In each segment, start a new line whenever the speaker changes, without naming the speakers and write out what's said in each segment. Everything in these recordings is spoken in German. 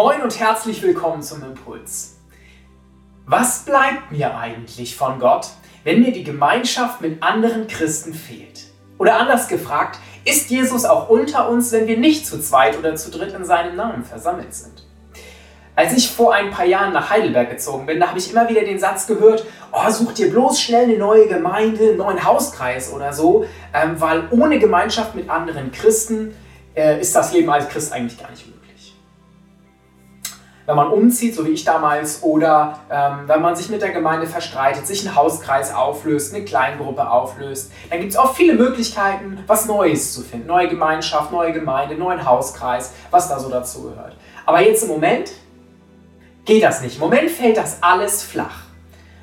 Moin und herzlich willkommen zum Impuls. Was bleibt mir eigentlich von Gott, wenn mir die Gemeinschaft mit anderen Christen fehlt? Oder anders gefragt, ist Jesus auch unter uns, wenn wir nicht zu zweit oder zu dritt in seinem Namen versammelt sind? Als ich vor ein paar Jahren nach Heidelberg gezogen bin, da habe ich immer wieder den Satz gehört, oh, such dir bloß schnell eine neue Gemeinde, einen neuen Hauskreis oder so, ähm, weil ohne Gemeinschaft mit anderen Christen äh, ist das Leben als Christ eigentlich gar nicht möglich wenn man umzieht, so wie ich damals, oder ähm, wenn man sich mit der Gemeinde verstreitet, sich einen Hauskreis auflöst, eine Kleingruppe auflöst, dann gibt es auch viele Möglichkeiten, was Neues zu finden. Neue Gemeinschaft, neue Gemeinde, neuen Hauskreis, was da so dazu gehört. Aber jetzt im Moment geht das nicht. Im Moment fällt das alles flach.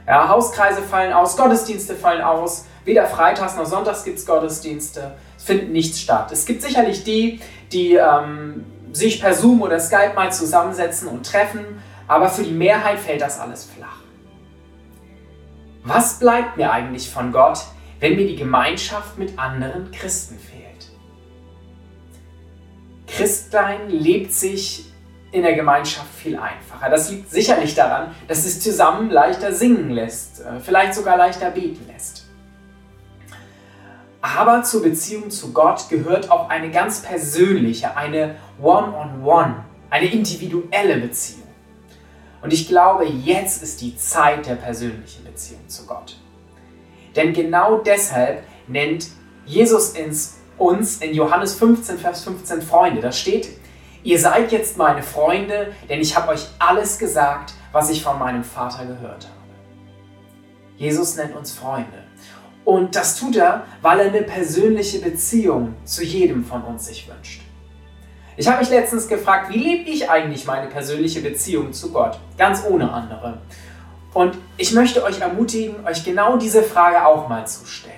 Ja, Hauskreise fallen aus, Gottesdienste fallen aus, weder freitags noch sonntags gibt es Gottesdienste, es findet nichts statt. Es gibt sicherlich die, die ähm, sich per Zoom oder Skype mal zusammensetzen und treffen, aber für die Mehrheit fällt das alles flach. Was bleibt mir eigentlich von Gott, wenn mir die Gemeinschaft mit anderen Christen fehlt? Christlein lebt sich in der Gemeinschaft viel einfacher. Das liegt sicherlich daran, dass es zusammen leichter singen lässt, äh, vielleicht sogar leichter beten lässt. Aber zur Beziehung zu Gott gehört auch eine ganz persönliche, eine One-on-One, -on -one, eine individuelle Beziehung. Und ich glaube, jetzt ist die Zeit der persönlichen Beziehung zu Gott. Denn genau deshalb nennt Jesus uns in Johannes 15, Vers 15 Freunde. Da steht, ihr seid jetzt meine Freunde, denn ich habe euch alles gesagt, was ich von meinem Vater gehört habe. Jesus nennt uns Freunde. Und das tut er, weil er eine persönliche Beziehung zu jedem von uns sich wünscht. Ich habe mich letztens gefragt, wie lebe ich eigentlich meine persönliche Beziehung zu Gott? Ganz ohne andere. Und ich möchte euch ermutigen, euch genau diese Frage auch mal zu stellen.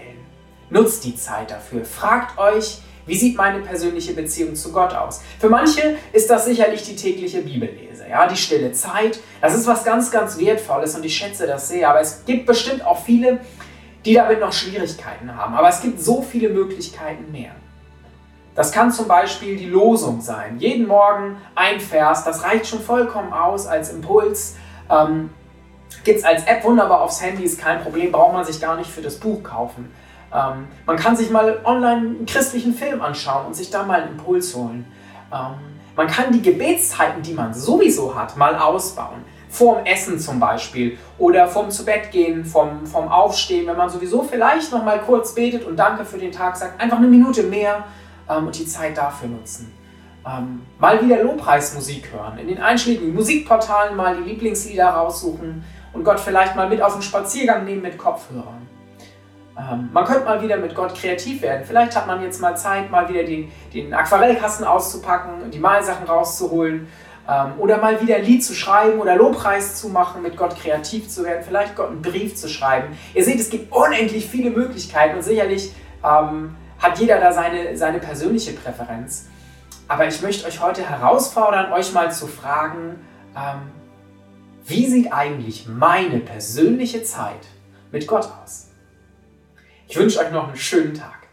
Nutzt die Zeit dafür. Fragt euch, wie sieht meine persönliche Beziehung zu Gott aus? Für manche ist das sicherlich die tägliche Bibellese, ja, die stille Zeit. Das ist was ganz, ganz Wertvolles und ich schätze das sehr. Aber es gibt bestimmt auch viele, die damit noch Schwierigkeiten haben. Aber es gibt so viele Möglichkeiten mehr. Das kann zum Beispiel die Losung sein. Jeden Morgen ein Vers, das reicht schon vollkommen aus als Impuls. Ähm, Gibt es als App wunderbar aufs Handy, ist kein Problem, braucht man sich gar nicht für das Buch kaufen. Ähm, man kann sich mal online einen christlichen Film anschauen und sich da mal einen Impuls holen. Ähm, man kann die Gebetszeiten, die man sowieso hat, mal ausbauen vorm Essen zum Beispiel oder vorm Zubettgehen, vom, vom Aufstehen, wenn man sowieso vielleicht noch mal kurz betet und Danke für den Tag sagt, einfach eine Minute mehr ähm, und die Zeit dafür nutzen. Ähm, mal wieder Lobpreismusik hören, in den einschlägigen Musikportalen mal die Lieblingslieder raussuchen und Gott vielleicht mal mit auf den Spaziergang nehmen mit Kopfhörern. Ähm, man könnte mal wieder mit Gott kreativ werden. Vielleicht hat man jetzt mal Zeit, mal wieder den, den Aquarellkasten auszupacken, die Malsachen rauszuholen oder mal wieder ein Lied zu schreiben oder Lobpreis zu machen, mit Gott kreativ zu werden, vielleicht Gott einen Brief zu schreiben. Ihr seht, es gibt unendlich viele Möglichkeiten und sicherlich ähm, hat jeder da seine, seine persönliche Präferenz. Aber ich möchte euch heute herausfordern, euch mal zu fragen, ähm, wie sieht eigentlich meine persönliche Zeit mit Gott aus? Ich wünsche euch noch einen schönen Tag.